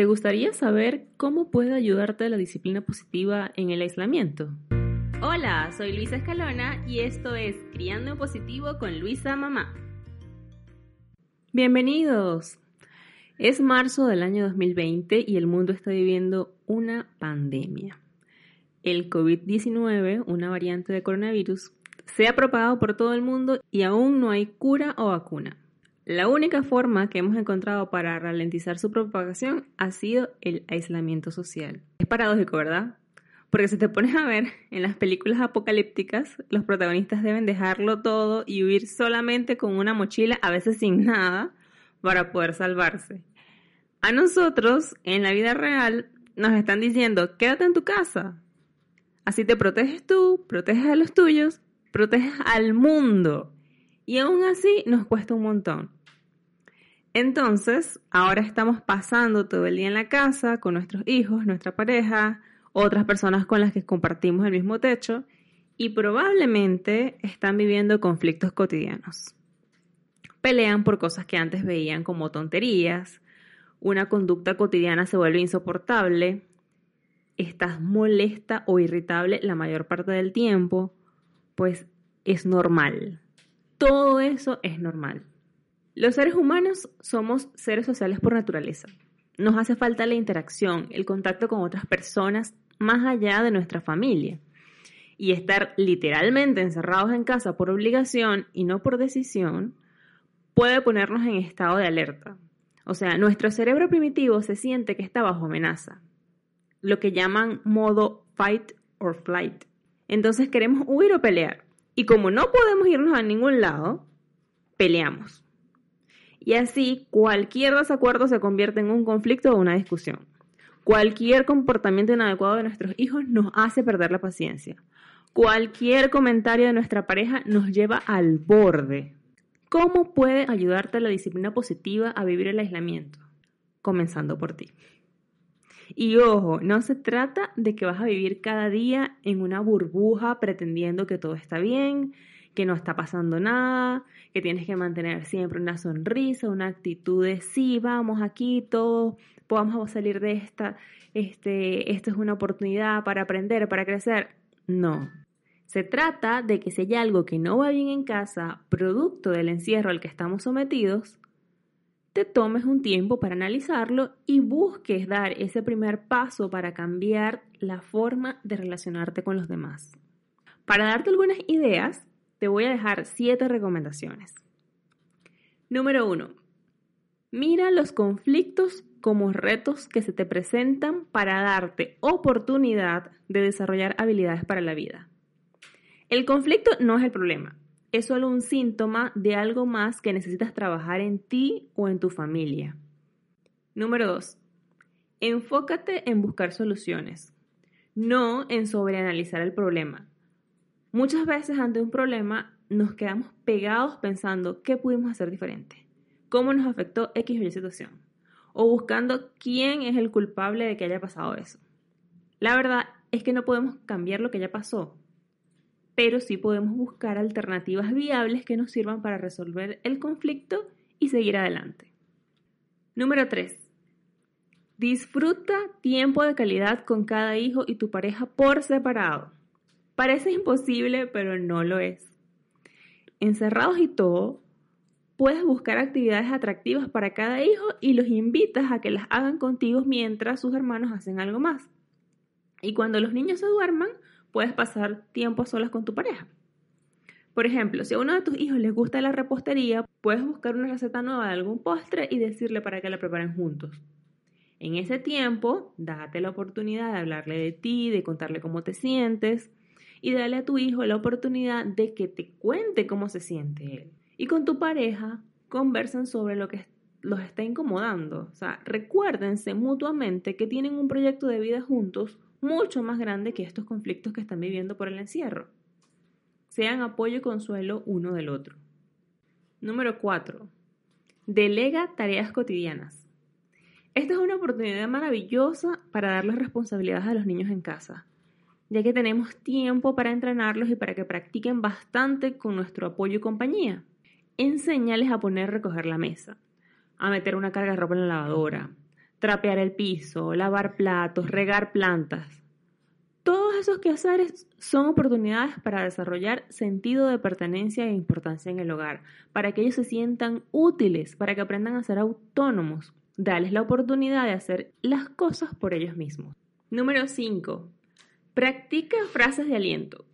¿Te gustaría saber cómo puede ayudarte la disciplina positiva en el aislamiento? Hola, soy Luisa Escalona y esto es Criando en Positivo con Luisa Mamá. Bienvenidos. Es marzo del año 2020 y el mundo está viviendo una pandemia. El COVID-19, una variante de coronavirus, se ha propagado por todo el mundo y aún no hay cura o vacuna. La única forma que hemos encontrado para ralentizar su propagación ha sido el aislamiento social. Es paradójico, ¿verdad? Porque si te pones a ver, en las películas apocalípticas, los protagonistas deben dejarlo todo y huir solamente con una mochila, a veces sin nada, para poder salvarse. A nosotros, en la vida real, nos están diciendo, quédate en tu casa. Así te proteges tú, proteges a los tuyos, proteges al mundo. Y aún así nos cuesta un montón. Entonces, ahora estamos pasando todo el día en la casa con nuestros hijos, nuestra pareja, otras personas con las que compartimos el mismo techo y probablemente están viviendo conflictos cotidianos. Pelean por cosas que antes veían como tonterías, una conducta cotidiana se vuelve insoportable, estás molesta o irritable la mayor parte del tiempo, pues es normal. Todo eso es normal. Los seres humanos somos seres sociales por naturaleza. Nos hace falta la interacción, el contacto con otras personas más allá de nuestra familia. Y estar literalmente encerrados en casa por obligación y no por decisión puede ponernos en estado de alerta. O sea, nuestro cerebro primitivo se siente que está bajo amenaza, lo que llaman modo fight or flight. Entonces queremos huir o pelear. Y como no podemos irnos a ningún lado, peleamos y así cualquier desacuerdo se convierte en un conflicto o una discusión. Cualquier comportamiento inadecuado de nuestros hijos nos hace perder la paciencia. Cualquier comentario de nuestra pareja nos lleva al borde. ¿Cómo puede ayudarte la disciplina positiva a vivir el aislamiento? Comenzando por ti. Y ojo, no se trata de que vas a vivir cada día en una burbuja pretendiendo que todo está bien, que no está pasando nada, que tienes que mantener siempre una sonrisa, una actitud de sí, vamos aquí, todos podamos salir de esta, este, esto es una oportunidad para aprender, para crecer. No. Se trata de que si hay algo que no va bien en casa, producto del encierro al que estamos sometidos, te tomes un tiempo para analizarlo y busques dar ese primer paso para cambiar la forma de relacionarte con los demás. Para darte algunas ideas, te voy a dejar siete recomendaciones. Número uno, mira los conflictos como retos que se te presentan para darte oportunidad de desarrollar habilidades para la vida. El conflicto no es el problema, es solo un síntoma de algo más que necesitas trabajar en ti o en tu familia. Número dos, enfócate en buscar soluciones, no en sobreanalizar el problema. Muchas veces ante un problema nos quedamos pegados pensando qué pudimos hacer diferente, cómo nos afectó X o Y situación, o buscando quién es el culpable de que haya pasado eso. La verdad es que no podemos cambiar lo que ya pasó, pero sí podemos buscar alternativas viables que nos sirvan para resolver el conflicto y seguir adelante. Número 3. Disfruta tiempo de calidad con cada hijo y tu pareja por separado. Parece imposible, pero no lo es. Encerrados y todo, puedes buscar actividades atractivas para cada hijo y los invitas a que las hagan contigo mientras sus hermanos hacen algo más. Y cuando los niños se duerman, puedes pasar tiempo solas con tu pareja. Por ejemplo, si a uno de tus hijos les gusta la repostería, puedes buscar una receta nueva de algún postre y decirle para que la preparen juntos. En ese tiempo, date la oportunidad de hablarle de ti, de contarle cómo te sientes, y dale a tu hijo la oportunidad de que te cuente cómo se siente él. Y con tu pareja conversan sobre lo que los está incomodando. O sea, recuérdense mutuamente que tienen un proyecto de vida juntos mucho más grande que estos conflictos que están viviendo por el encierro. Sean apoyo y consuelo uno del otro. Número 4. Delega tareas cotidianas. Esta es una oportunidad maravillosa para darles responsabilidades a los niños en casa, ya que tenemos tiempo para entrenarlos y para que practiquen bastante con nuestro apoyo y compañía. Enséñales a poner recoger la mesa, a meter una carga de ropa en la lavadora, trapear el piso, lavar platos, regar plantas. Todos esos quehaceres son oportunidades para desarrollar sentido de pertenencia e importancia en el hogar, para que ellos se sientan útiles, para que aprendan a ser autónomos. Dales la oportunidad de hacer las cosas por ellos mismos. Número 5. Practica frases de aliento.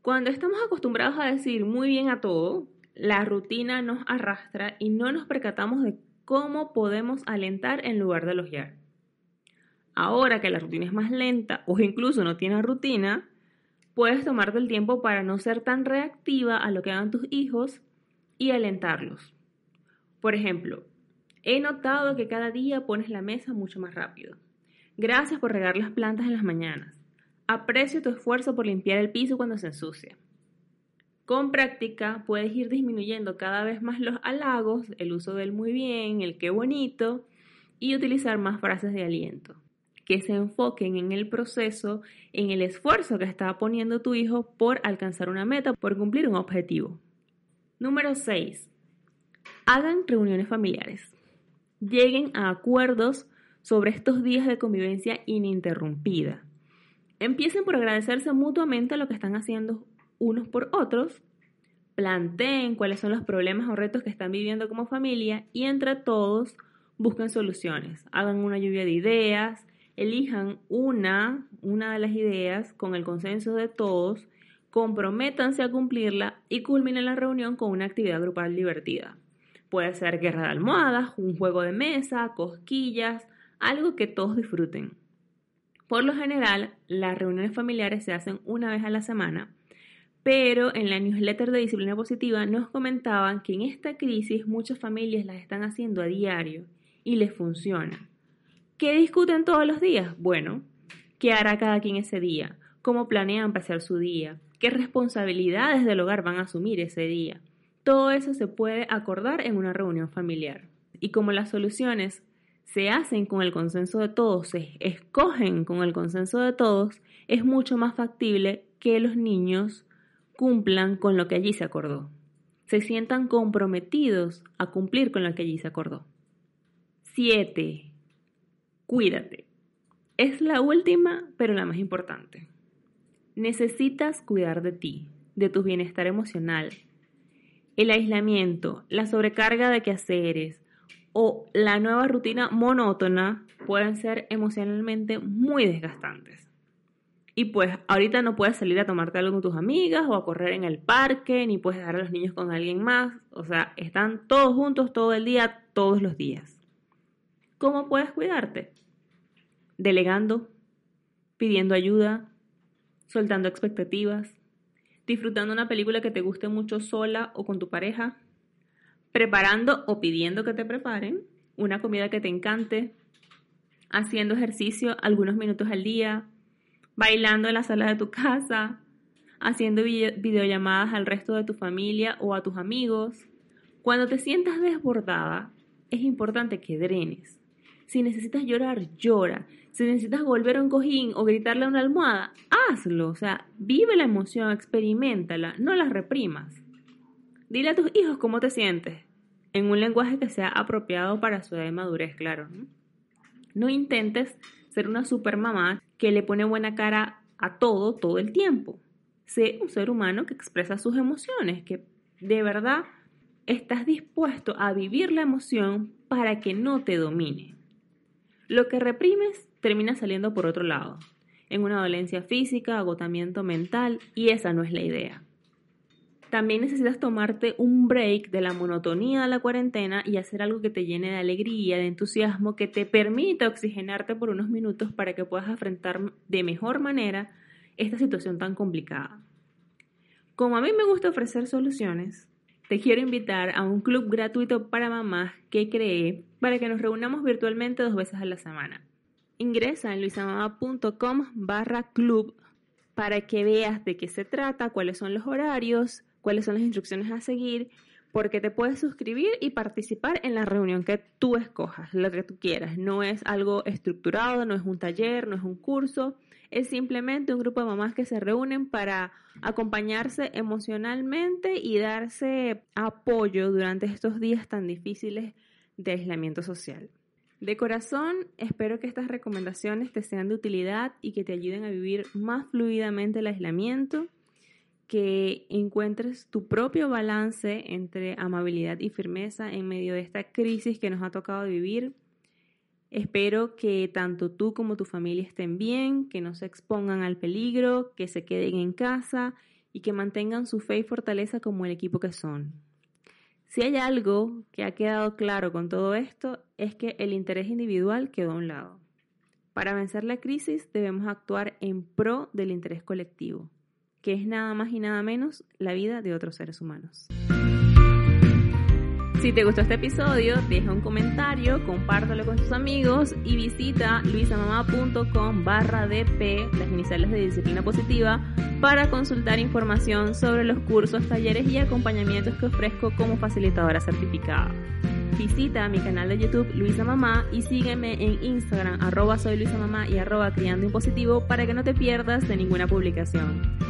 Cuando estamos acostumbrados a decir muy bien a todo, la rutina nos arrastra y no nos percatamos de cómo podemos alentar en lugar de elogiar. Ahora que la rutina es más lenta o incluso no tiene rutina, puedes tomarte el tiempo para no ser tan reactiva a lo que hagan tus hijos y alentarlos. Por ejemplo, he notado que cada día pones la mesa mucho más rápido. Gracias por regar las plantas en las mañanas. Aprecio tu esfuerzo por limpiar el piso cuando se ensucia. Con práctica puedes ir disminuyendo cada vez más los halagos, el uso del muy bien, el qué bonito y utilizar más frases de aliento que se enfoquen en el proceso, en el esfuerzo que está poniendo tu hijo por alcanzar una meta, por cumplir un objetivo. Número 6. Hagan reuniones familiares. Lleguen a acuerdos sobre estos días de convivencia ininterrumpida. Empiecen por agradecerse mutuamente lo que están haciendo unos por otros, planteen cuáles son los problemas o retos que están viviendo como familia y entre todos busquen soluciones. Hagan una lluvia de ideas, elijan una, una de las ideas con el consenso de todos, comprométanse a cumplirla y culminen la reunión con una actividad grupal divertida. Puede ser guerra de almohadas, un juego de mesa, cosquillas, algo que todos disfruten. Por lo general, las reuniones familiares se hacen una vez a la semana pero en la newsletter de Disciplina Positiva nos comentaban que en esta crisis muchas familias las están haciendo a diario y les funciona. ¿Qué discuten todos los días? Bueno, ¿qué hará cada quien ese día? ¿Cómo planean pasar su día? ¿Qué responsabilidades del hogar van a asumir ese día? Todo eso se puede acordar en una reunión familiar. Y como las soluciones se hacen con el consenso de todos, se escogen con el consenso de todos, es mucho más factible que los niños cumplan con lo que allí se acordó. Se sientan comprometidos a cumplir con lo que allí se acordó. 7. Cuídate. Es la última, pero la más importante. Necesitas cuidar de ti, de tu bienestar emocional. El aislamiento, la sobrecarga de quehaceres o la nueva rutina monótona pueden ser emocionalmente muy desgastantes. Y pues ahorita no puedes salir a tomarte algo con tus amigas o a correr en el parque, ni puedes dejar a los niños con alguien más. O sea, están todos juntos todo el día, todos los días. ¿Cómo puedes cuidarte? Delegando, pidiendo ayuda, soltando expectativas, disfrutando una película que te guste mucho sola o con tu pareja, preparando o pidiendo que te preparen una comida que te encante, haciendo ejercicio algunos minutos al día, bailando en la sala de tu casa, haciendo videollamadas al resto de tu familia o a tus amigos. Cuando te sientas desbordada, es importante que drenes. Si necesitas llorar, llora. Si necesitas volver a un cojín o gritarle a una almohada, hazlo. O sea, vive la emoción, experimentala, no la reprimas. Dile a tus hijos cómo te sientes, en un lenguaje que sea apropiado para su edad de madurez, claro. ¿no? intentes ser una super mamá que le pone buena cara a todo todo el tiempo. Sé un ser humano que expresa sus emociones, que de verdad estás dispuesto a vivir la emoción para que no te domine. Lo que reprimes termina saliendo por otro lado, en una dolencia física, agotamiento mental, y esa no es la idea. También necesitas tomarte un break de la monotonía de la cuarentena y hacer algo que te llene de alegría, de entusiasmo, que te permita oxigenarte por unos minutos para que puedas afrontar de mejor manera esta situación tan complicada. Como a mí me gusta ofrecer soluciones, te quiero invitar a un club gratuito para mamás que creé para que nos reunamos virtualmente dos veces a la semana. Ingresa en luisamamá.com barra club para que veas de qué se trata, cuáles son los horarios, cuáles son las instrucciones a seguir, porque te puedes suscribir y participar en la reunión que tú escojas, lo que tú quieras. No es algo estructurado, no es un taller, no es un curso, es simplemente un grupo de mamás que se reúnen para acompañarse emocionalmente y darse apoyo durante estos días tan difíciles de aislamiento social. De corazón, espero que estas recomendaciones te sean de utilidad y que te ayuden a vivir más fluidamente el aislamiento, que encuentres tu propio balance entre amabilidad y firmeza en medio de esta crisis que nos ha tocado vivir Espero que tanto tú como tu familia estén bien, que no se expongan al peligro, que se queden en casa y que mantengan su fe y fortaleza como el equipo que son. Si hay algo que ha quedado claro con todo esto es que el interés individual quedó a un lado. Para vencer la crisis debemos actuar en pro del interés colectivo, que es nada más y nada menos la vida de otros seres humanos. Si te gustó este episodio, deja un comentario, compártelo con tus amigos y visita luisamamá.com barra DP, las iniciales de disciplina positiva, para consultar información sobre los cursos, talleres y acompañamientos que ofrezco como facilitadora certificada. Visita mi canal de YouTube Luisa Mamá y sígueme en Instagram arroba soy Luisa y arroba criando impositivo para que no te pierdas de ninguna publicación.